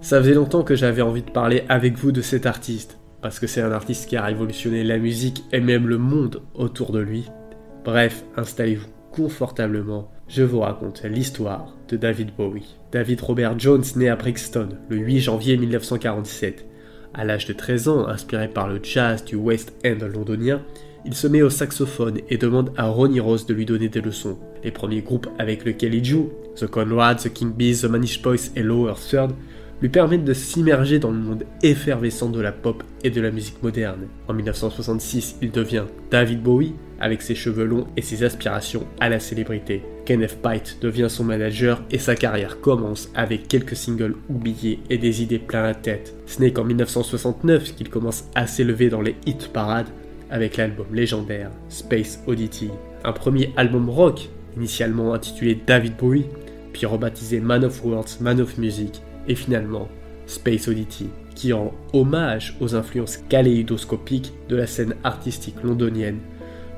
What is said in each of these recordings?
Ça faisait longtemps que j'avais envie de parler avec vous de cet artiste, parce que c'est un artiste qui a révolutionné la musique et même le monde autour de lui. Bref, installez-vous confortablement, je vous raconte l'histoire de David Bowie. David Robert Jones naît à Brixton le 8 janvier 1947. À l'âge de 13 ans, inspiré par le jazz du West End londonien, il se met au saxophone et demande à Ronnie Rose de lui donner des leçons. Les premiers groupes avec lesquels il joue, The Conrads, The King Bees, The Manish Boys et Lower Third, lui permettent de s'immerger dans le monde effervescent de la pop et de la musique moderne. En 1966, il devient David Bowie avec ses cheveux longs et ses aspirations à la célébrité. Kenneth Pite devient son manager et sa carrière commence avec quelques singles oubliés et des idées plein la tête. Ce n'est qu'en 1969 qu'il commence à s'élever dans les hit parades avec l'album légendaire Space Oddity, un premier album rock initialement intitulé David Bowie, puis rebaptisé Man of Words, Man of Music, et finalement Space Oddity, qui rend hommage aux influences kaléidoscopiques de la scène artistique londonienne,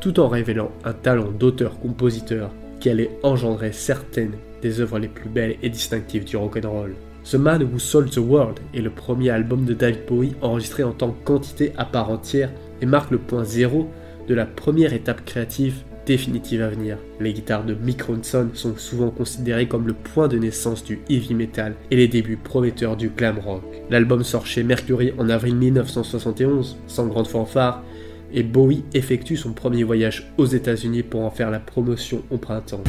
tout en révélant un talent d'auteur-compositeur qui allait engendrer certaines des œuvres les plus belles et distinctives du rock'n'roll. The Man Who Sold the World est le premier album de David Bowie enregistré en tant qu'entité à part entière et marque le point zéro de la première étape créative définitive à venir. Les guitares de Mick Ronson sont souvent considérées comme le point de naissance du heavy metal et les débuts prometteurs du glam rock. L'album sort chez Mercury en avril 1971, sans grande fanfare, et Bowie effectue son premier voyage aux États-Unis pour en faire la promotion au printemps.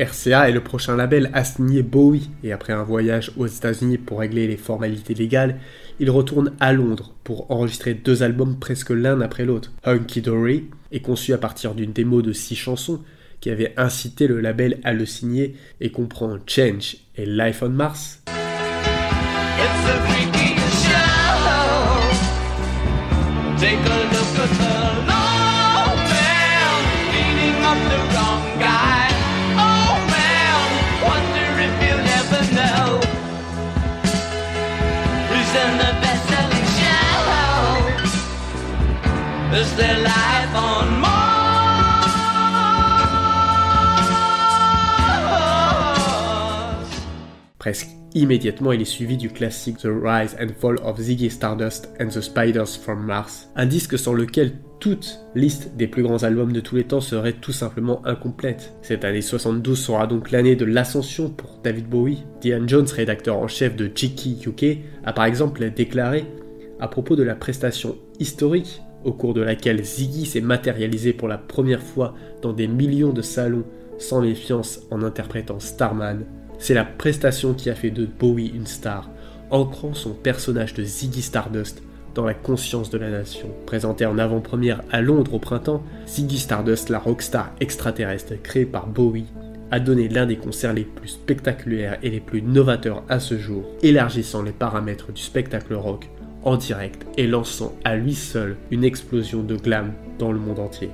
RCA est le prochain label à signer Bowie et après un voyage aux États-Unis pour régler les formalités légales, il retourne à Londres pour enregistrer deux albums presque l'un après l'autre. Hunky Dory est conçu à partir d'une démo de six chansons qui avait incité le label à le signer et comprend Change et Life on Mars. Presque immédiatement, il est suivi du classique The Rise and Fall of Ziggy Stardust and the Spiders from Mars, un disque sans lequel toute liste des plus grands albums de tous les temps serait tout simplement incomplète. Cette année 72 sera donc l'année de l'ascension pour David Bowie. Diane Jones, rédacteur en chef de Jiki UK, a par exemple déclaré à propos de la prestation historique au cours de laquelle Ziggy s'est matérialisé pour la première fois dans des millions de salons sans méfiance en interprétant Starman. C'est la prestation qui a fait de Bowie une star, ancrant son personnage de Ziggy Stardust dans la conscience de la nation. Présenté en avant-première à Londres au printemps, Ziggy Stardust, la rockstar extraterrestre créée par Bowie, a donné l'un des concerts les plus spectaculaires et les plus novateurs à ce jour, élargissant les paramètres du spectacle rock en direct et lançant à lui seul une explosion de glam dans le monde entier.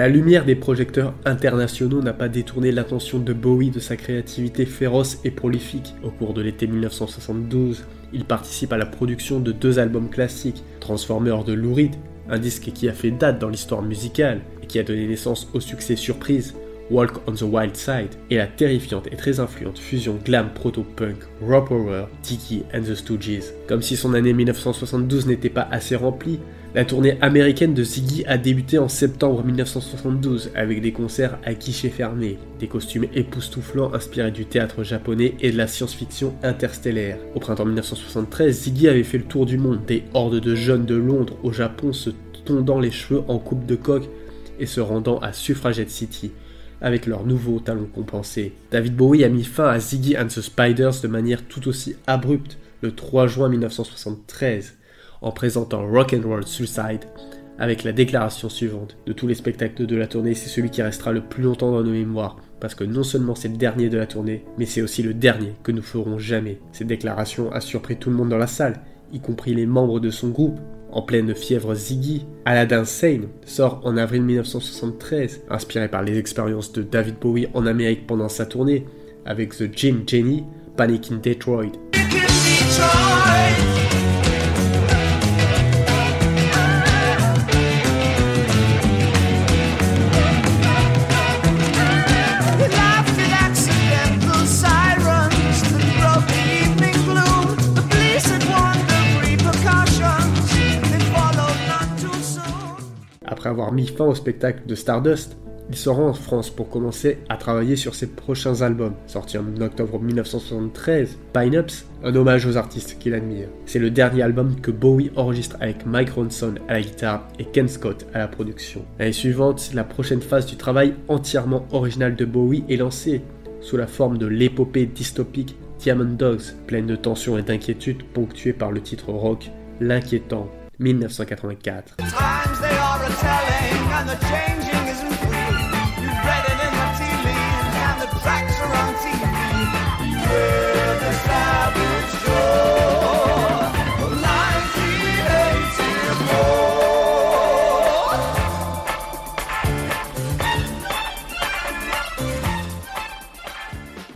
La lumière des projecteurs internationaux n'a pas détourné l'attention de Bowie de sa créativité féroce et prolifique. Au cours de l'été 1972, il participe à la production de deux albums classiques, Transformer de Lou Reed, un disque qui a fait date dans l'histoire musicale et qui a donné naissance au succès surprise, Walk on the Wild Side, et la terrifiante et très influente fusion glam proto-punk Rock Horror, Tiki and the Stooges. Comme si son année 1972 n'était pas assez remplie, la tournée américaine de Ziggy a débuté en septembre 1972 avec des concerts à guichet fermé, des costumes époustouflants inspirés du théâtre japonais et de la science-fiction interstellaire. Au printemps 1973, Ziggy avait fait le tour du monde, des hordes de jeunes de Londres au Japon se tondant les cheveux en coupe de coque et se rendant à Suffragette City, avec leur nouveau talent compensé. David Bowie a mis fin à Ziggy and the Spiders de manière tout aussi abrupte le 3 juin 1973 en présentant Rock and Roll Suicide avec la déclaration suivante de tous les spectacles de la tournée, c'est celui qui restera le plus longtemps dans nos mémoires, parce que non seulement c'est le dernier de la tournée, mais c'est aussi le dernier que nous ferons jamais. Cette déclaration a surpris tout le monde dans la salle, y compris les membres de son groupe. En pleine fièvre Ziggy, Aladdin Sane sort en avril 1973, inspiré par les expériences de David Bowie en Amérique pendant sa tournée, avec The Jim Jenny, Panic in Detroit. Avoir mis fin au spectacle de Stardust, il se rend en France pour commencer à travailler sur ses prochains albums. Sorti en octobre 1973, Pine-Ups, un hommage aux artistes qu'il admire. C'est le dernier album que Bowie enregistre avec Mike Ronson à la guitare et Ken Scott à la production. L'année suivante, la prochaine phase du travail entièrement original de Bowie est lancée, sous la forme de l'épopée dystopique Diamond Dogs, pleine de tensions et d'inquiétudes, ponctuée par le titre rock L'inquiétant 1984. telling and the changing.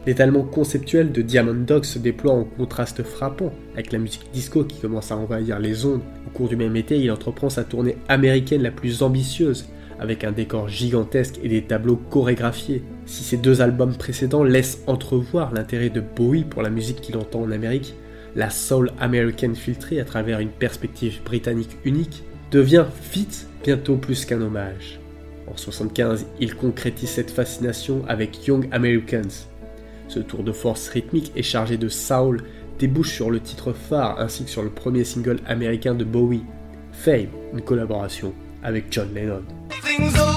L'étalement conceptuel de Diamond Dog se déploie en contraste frappant avec la musique disco qui commence à envahir les ondes. Au cours du même été, il entreprend sa tournée américaine la plus ambitieuse, avec un décor gigantesque et des tableaux chorégraphiés. Si ces deux albums précédents laissent entrevoir l'intérêt de Bowie pour la musique qu'il entend en Amérique, la soul américaine filtrée à travers une perspective britannique unique devient vite bientôt plus qu'un hommage. En 1975, il concrétise cette fascination avec Young Americans, ce tour de force rythmique et chargé de soul débouche sur le titre phare ainsi que sur le premier single américain de Bowie, Fame, une collaboration avec John Lennon. «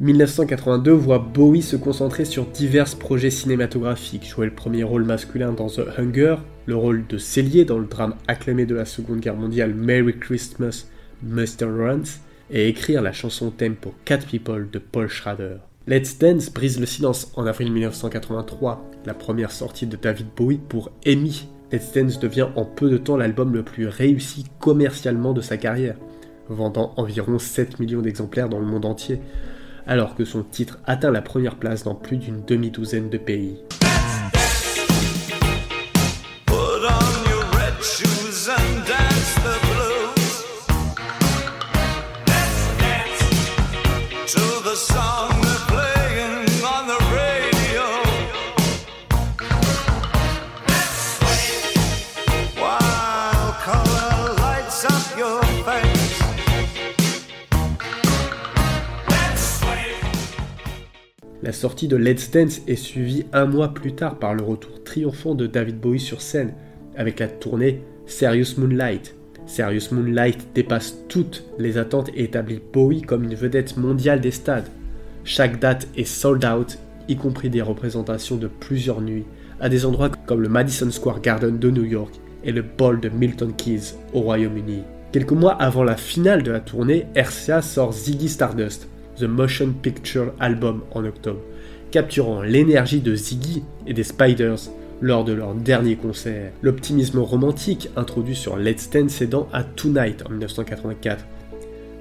1982 voit Bowie se concentrer sur divers projets cinématographiques, jouer le premier rôle masculin dans The Hunger, le rôle de cellier dans le drame acclamé de la Seconde Guerre mondiale Merry Christmas, Mr. Runs, et écrire la chanson thème pour Cat People de Paul Schrader. Let's Dance brise le silence en avril 1983, la première sortie de David Bowie pour Amy. Let's Dance devient en peu de temps l'album le plus réussi commercialement de sa carrière, vendant environ 7 millions d'exemplaires dans le monde entier alors que son titre atteint la première place dans plus d'une demi-douzaine de pays. Sortie de Let's Dance est suivie un mois plus tard par le retour triomphant de David Bowie sur scène, avec la tournée Serious Moonlight. Serious Moonlight dépasse toutes les attentes et établit Bowie comme une vedette mondiale des stades. Chaque date est sold out, y compris des représentations de plusieurs nuits, à des endroits comme le Madison Square Garden de New York et le Ball de Milton Keynes au Royaume-Uni. Quelques mois avant la finale de la tournée, RCA sort Ziggy Stardust, The Motion Picture Album en octobre, capturant l'énergie de Ziggy et des Spiders lors de leur dernier concert. L'optimisme romantique introduit sur Let's Dance cédant à Tonight en 1984.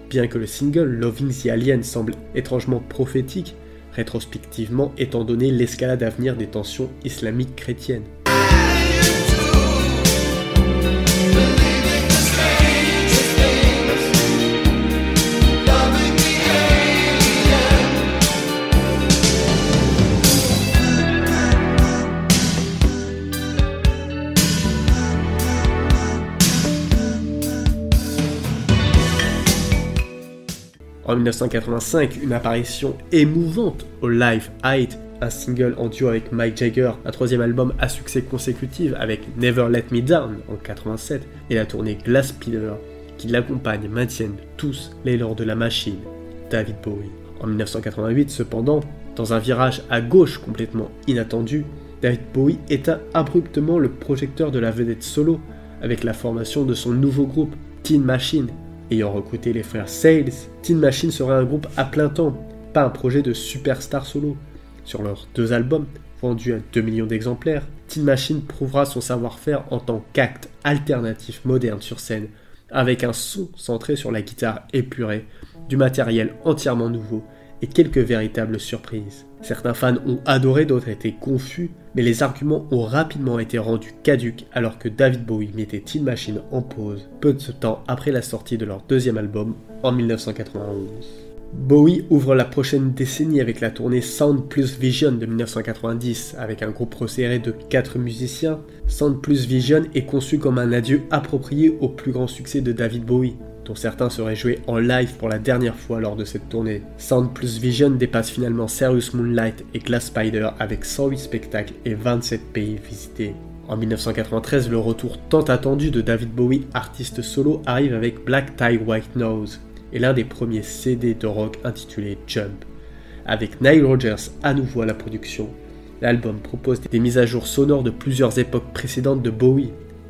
Bien que le single Loving the Alien semble étrangement prophétique, rétrospectivement étant donné l'escalade à venir des tensions islamiques chrétiennes. 1985, une apparition émouvante au Live Aid, un single en duo avec Mike Jagger, un troisième album à succès consécutif avec Never Let Me Down en 87 et la tournée Glass Speeder qui l'accompagnent maintiennent tous les lors de la machine, David Bowie. En 1988 cependant, dans un virage à gauche complètement inattendu, David Bowie éteint abruptement le projecteur de la vedette solo avec la formation de son nouveau groupe, Teen Machine. Ayant recruté les frères Sales, Teen Machine sera un groupe à plein temps, pas un projet de superstar solo. Sur leurs deux albums, vendus à 2 millions d'exemplaires, Teen Machine prouvera son savoir-faire en tant qu'acte alternatif moderne sur scène, avec un son centré sur la guitare épurée, du matériel entièrement nouveau et quelques véritables surprises. Certains fans ont adoré, d'autres étaient confus, mais les arguments ont rapidement été rendus caduques alors que David Bowie mettait Teen Machine en pause peu de temps après la sortie de leur deuxième album en 1991. Bowie ouvre la prochaine décennie avec la tournée Sound Plus Vision de 1990, avec un groupe resserré de 4 musiciens. Sound Plus Vision est conçu comme un adieu approprié au plus grand succès de David Bowie, dont certains seraient joués en live pour la dernière fois lors de cette tournée. Sound Plus Vision dépasse finalement Serious Moonlight et Glass Spider avec 108 spectacles et 27 pays visités. En 1993, le retour tant attendu de David Bowie, artiste solo, arrive avec Black Tie White Nose, et l'un des premiers CD de rock intitulé Jump. Avec Nile Rodgers à nouveau à la production, l'album propose des mises à jour sonores de plusieurs époques précédentes de Bowie,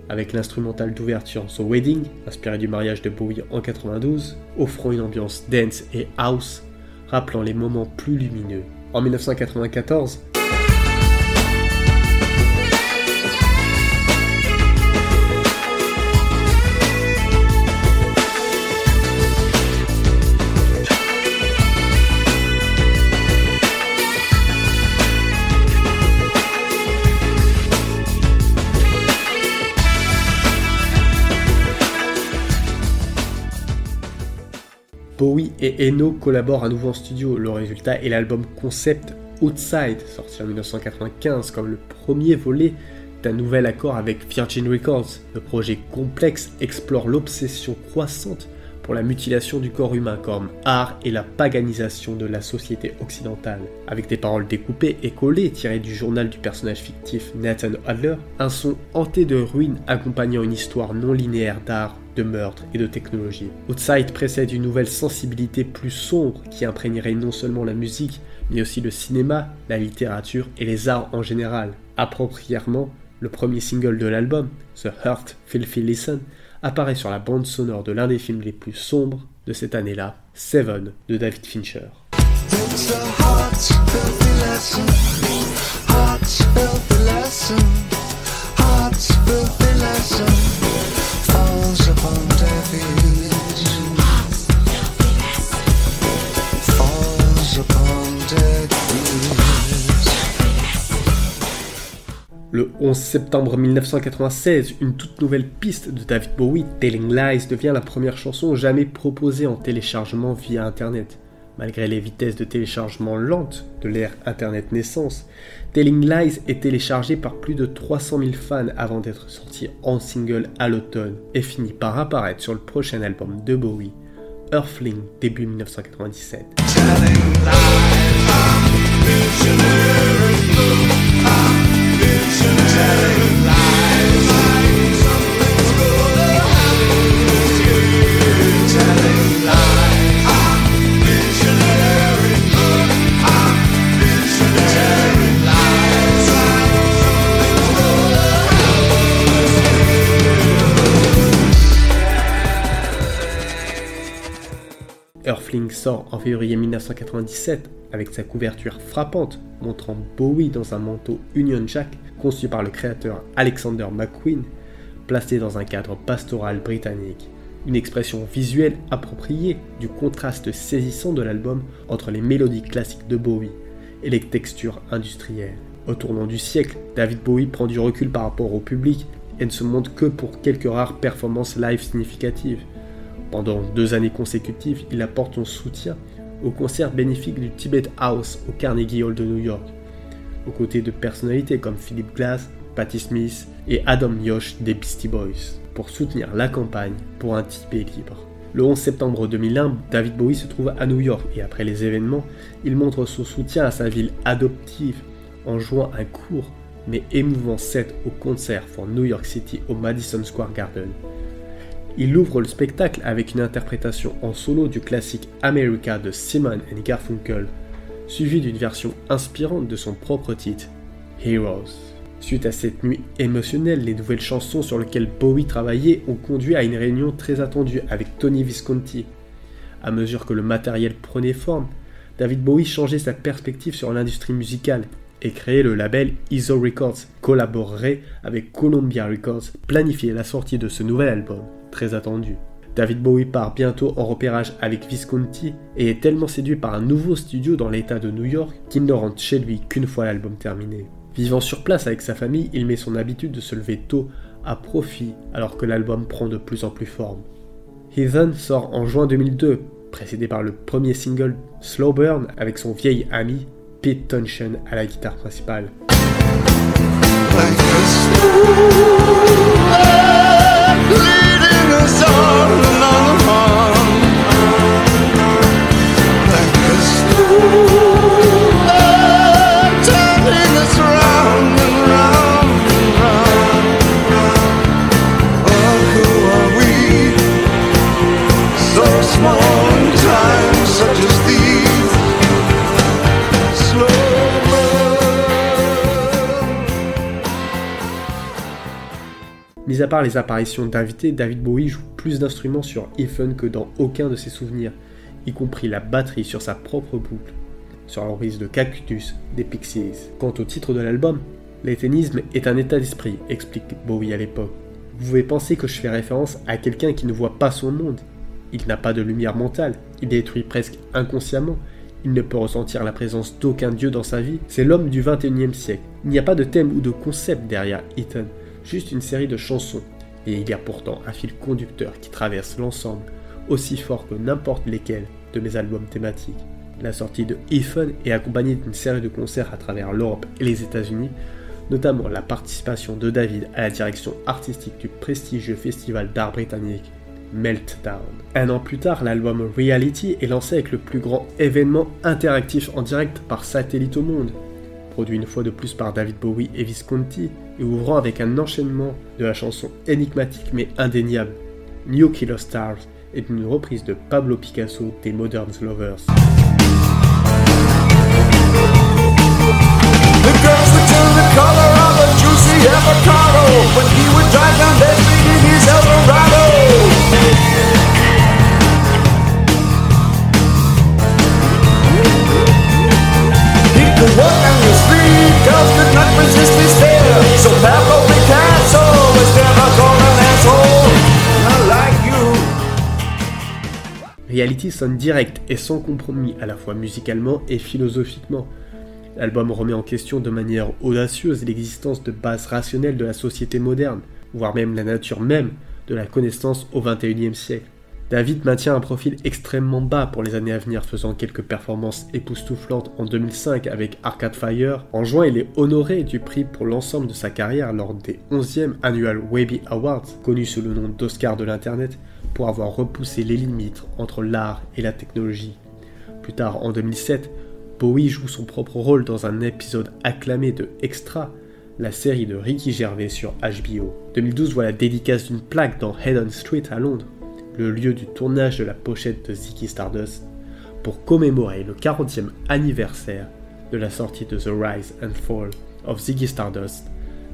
avec l'instrumental d'ouverture The Wedding, inspiré du mariage de Bowie en 92, offrant une ambiance dance et house, rappelant les moments plus lumineux. En 1994, Bowie et Eno collaborent à nouveau en studio. Le résultat est l'album concept Outside, sorti en 1995 comme le premier volet d'un nouvel accord avec Virgin Records. Le projet complexe explore l'obsession croissante pour la mutilation du corps humain comme art et la paganisation de la société occidentale. Avec des paroles découpées et collées tirées du journal du personnage fictif Nathan Adler, un son hanté de ruines accompagnant une histoire non linéaire d'art, de meurtre et de technologie. Outside précède une nouvelle sensibilité plus sombre qui imprégnerait non seulement la musique, mais aussi le cinéma, la littérature et les arts en général. Approprièrement, le premier single de l'album, The Hurt Filthy Listen, apparaît sur la bande sonore de l'un des films les plus sombres de cette année-là, Seven de David Fincher. Le 11 septembre 1996, une toute nouvelle piste de David Bowie, Telling Lies, devient la première chanson jamais proposée en téléchargement via Internet. Malgré les vitesses de téléchargement lentes de l'ère Internet naissance, Telling Lies est téléchargé par plus de 300 000 fans avant d'être sorti en single à l'automne et finit par apparaître sur le prochain album de Bowie, Earthling, début 1997. Ancient Jerry. Sort en février 1997 avec sa couverture frappante montrant Bowie dans un manteau Union Jack conçu par le créateur Alexander McQueen, placé dans un cadre pastoral britannique. Une expression visuelle appropriée du contraste saisissant de l'album entre les mélodies classiques de Bowie et les textures industrielles. Au tournant du siècle, David Bowie prend du recul par rapport au public et ne se montre que pour quelques rares performances live significatives. Pendant deux années consécutives, il apporte son soutien au concert bénéfique du Tibet House au Carnegie Hall de New York, aux côtés de personnalités comme Philip Glass, Patti Smith et Adam Yosh des Beastie Boys, pour soutenir la campagne pour un Tibet libre. Le 11 septembre 2001, David Bowie se trouve à New York et après les événements, il montre son soutien à sa ville adoptive en jouant un court mais émouvant set au concert for New York City au Madison Square Garden. Il ouvre le spectacle avec une interprétation en solo du classique America de Simon and Garfunkel, suivi d'une version inspirante de son propre titre, Heroes. Suite à cette nuit émotionnelle, les nouvelles chansons sur lesquelles Bowie travaillait ont conduit à une réunion très attendue avec Tony Visconti. À mesure que le matériel prenait forme, David Bowie changeait sa perspective sur l'industrie musicale et créait le label ISO Records, collaborerait avec Columbia Records, planifiait la sortie de ce nouvel album, très attendu. David Bowie part bientôt en repérage avec Visconti et est tellement séduit par un nouveau studio dans l'état de New York qu'il ne rentre chez lui qu'une fois l'album terminé. Vivant sur place avec sa famille, il met son habitude de se lever tôt à profit alors que l'album prend de plus en plus forme. Heathen sort en juin 2002, précédé par le premier single Slow Burn avec son vieil ami Pete Townshend à la guitare principale. Ooh. Mis à part les apparitions d'invités, David Bowie joue plus d'instruments sur Ethan que dans aucun de ses souvenirs, y compris la batterie sur sa propre boucle, sur la reprise de Cactus des Pixies. Quant au titre de l'album, l'éthénisme est un état d'esprit, explique Bowie à l'époque. Vous pouvez penser que je fais référence à quelqu'un qui ne voit pas son monde. Il n'a pas de lumière mentale, il détruit presque inconsciemment, il ne peut ressentir la présence d'aucun dieu dans sa vie, c'est l'homme du 21e siècle. Il n'y a pas de thème ou de concept derrière Ethan juste une série de chansons, et il y a pourtant un fil conducteur qui traverse l'ensemble, aussi fort que n'importe lesquels de mes albums thématiques. La sortie de Ethan est accompagnée d'une série de concerts à travers l'Europe et les États-Unis, notamment la participation de David à la direction artistique du prestigieux festival d'art britannique Meltdown. Un an plus tard, l'album Reality est lancé avec le plus grand événement interactif en direct par satellite au monde, produit une fois de plus par David Bowie et Visconti, et ouvrant avec un enchaînement de la chanson énigmatique mais indéniable, New Killer Stars est une reprise de Pablo Picasso des Modern Lovers. Reality sonne direct et sans compromis à la fois musicalement et philosophiquement. L'album remet en question de manière audacieuse l'existence de bases rationnelles de la société moderne, voire même la nature même de la connaissance au XXIe siècle. David maintient un profil extrêmement bas pour les années à venir, faisant quelques performances époustouflantes en 2005 avec Arcade Fire. En juin, il est honoré du prix pour l'ensemble de sa carrière lors des 11e Annual Webby Awards, connu sous le nom d'Oscar de l'Internet, pour avoir repoussé les limites entre l'art et la technologie. Plus tard, en 2007, Bowie joue son propre rôle dans un épisode acclamé de Extra, la série de Ricky Gervais sur HBO. 2012 voit la dédicace d'une plaque dans Head Street à Londres, le lieu du tournage de la pochette de Ziggy Stardust, pour commémorer le 40e anniversaire de la sortie de The Rise and Fall of Ziggy Stardust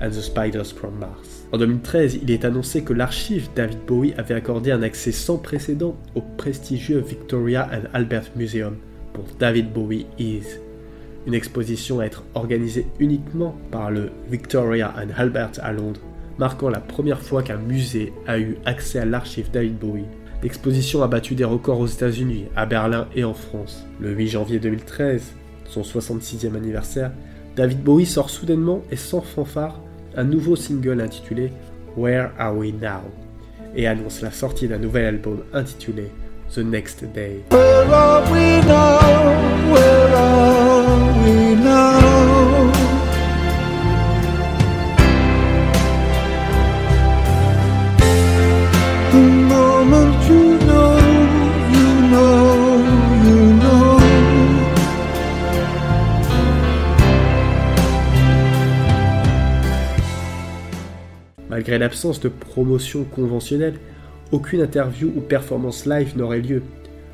and the Spiders from Mars. En 2013, il est annoncé que l'archive David Bowie avait accordé un accès sans précédent au prestigieux Victoria and Albert Museum pour David Bowie Is, une exposition à être organisée uniquement par le Victoria and Albert à Londres marquant la première fois qu'un musée a eu accès à l'archive David Bowie. L'exposition a battu des records aux États-Unis, à Berlin et en France. Le 8 janvier 2013, son 66e anniversaire, David Bowie sort soudainement et sans fanfare un nouveau single intitulé Where Are We Now? et annonce la sortie d'un nouvel album intitulé The Next Day. moment you know Malgré l'absence de promotion conventionnelle, aucune interview ou performance live n'aurait lieu.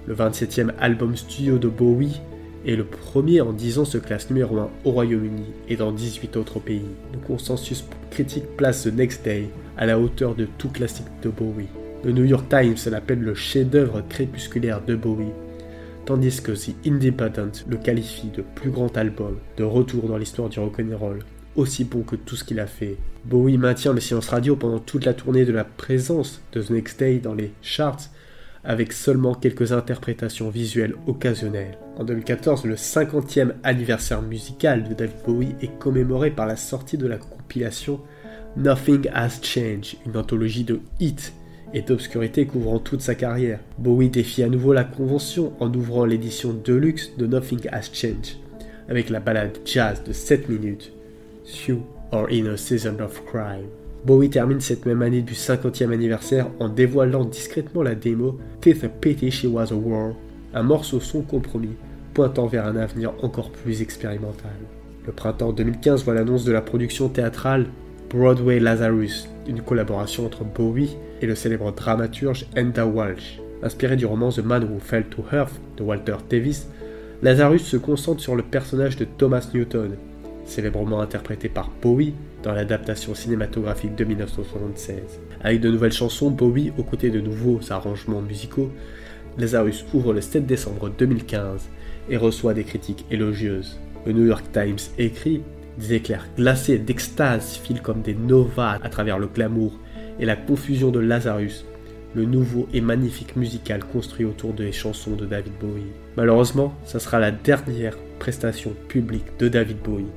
Le 27e album studio de Bowie est le premier en 10 ans se classe numéro 1 au Royaume-Uni et dans 18 autres pays. Le consensus critique place The Next Day à la hauteur de tout classique de Bowie. Le New York Times l'appelle le chef-d'œuvre crépusculaire de Bowie, tandis que The Independent le qualifie de plus grand album de retour dans l'histoire du rock'n'roll, aussi bon que tout ce qu'il a fait. Bowie maintient le silence radio pendant toute la tournée de la présence de The Next Day dans les charts, avec seulement quelques interprétations visuelles occasionnelles. En 2014, le 50e anniversaire musical de David Bowie est commémoré par la sortie de la compilation Nothing Has Changed, une anthologie de hits et d'obscurité couvrant toute sa carrière. Bowie défie à nouveau la convention en ouvrant l'édition deluxe de Nothing Has Changed, avec la balade jazz de 7 minutes, You or in a Season of Crime. Bowie termine cette même année du 50e anniversaire en dévoilant discrètement la démo Tis a Pity She Was a War, un morceau son compromis pointant vers un avenir encore plus expérimental. Le printemps 2015 voit l'annonce de la production théâtrale Broadway Lazarus, une collaboration entre Bowie et le célèbre dramaturge Enda Walsh. Inspiré du roman The Man Who Fell to Earth de Walter Davis, Lazarus se concentre sur le personnage de Thomas Newton, célèbrement interprété par Bowie dans l'adaptation cinématographique de 1976. Avec de nouvelles chansons, Bowie, aux côtés de nouveaux arrangements musicaux, Lazarus ouvre le 7 décembre 2015 et reçoit des critiques élogieuses. Le New York Times écrit des éclairs glacés d'extase filent comme des novas à travers le glamour et la confusion de Lazarus, le nouveau et magnifique musical construit autour des chansons de David Bowie. Malheureusement, ça sera la dernière prestation publique de David Bowie,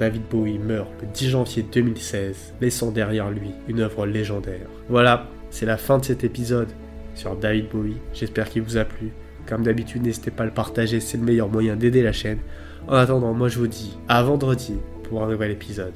David Bowie meurt le 10 janvier 2016, laissant derrière lui une œuvre légendaire. Voilà, c'est la fin de cet épisode sur David Bowie. J'espère qu'il vous a plu. Comme d'habitude, n'hésitez pas à le partager, c'est le meilleur moyen d'aider la chaîne. En attendant, moi je vous dis à vendredi pour un nouvel épisode.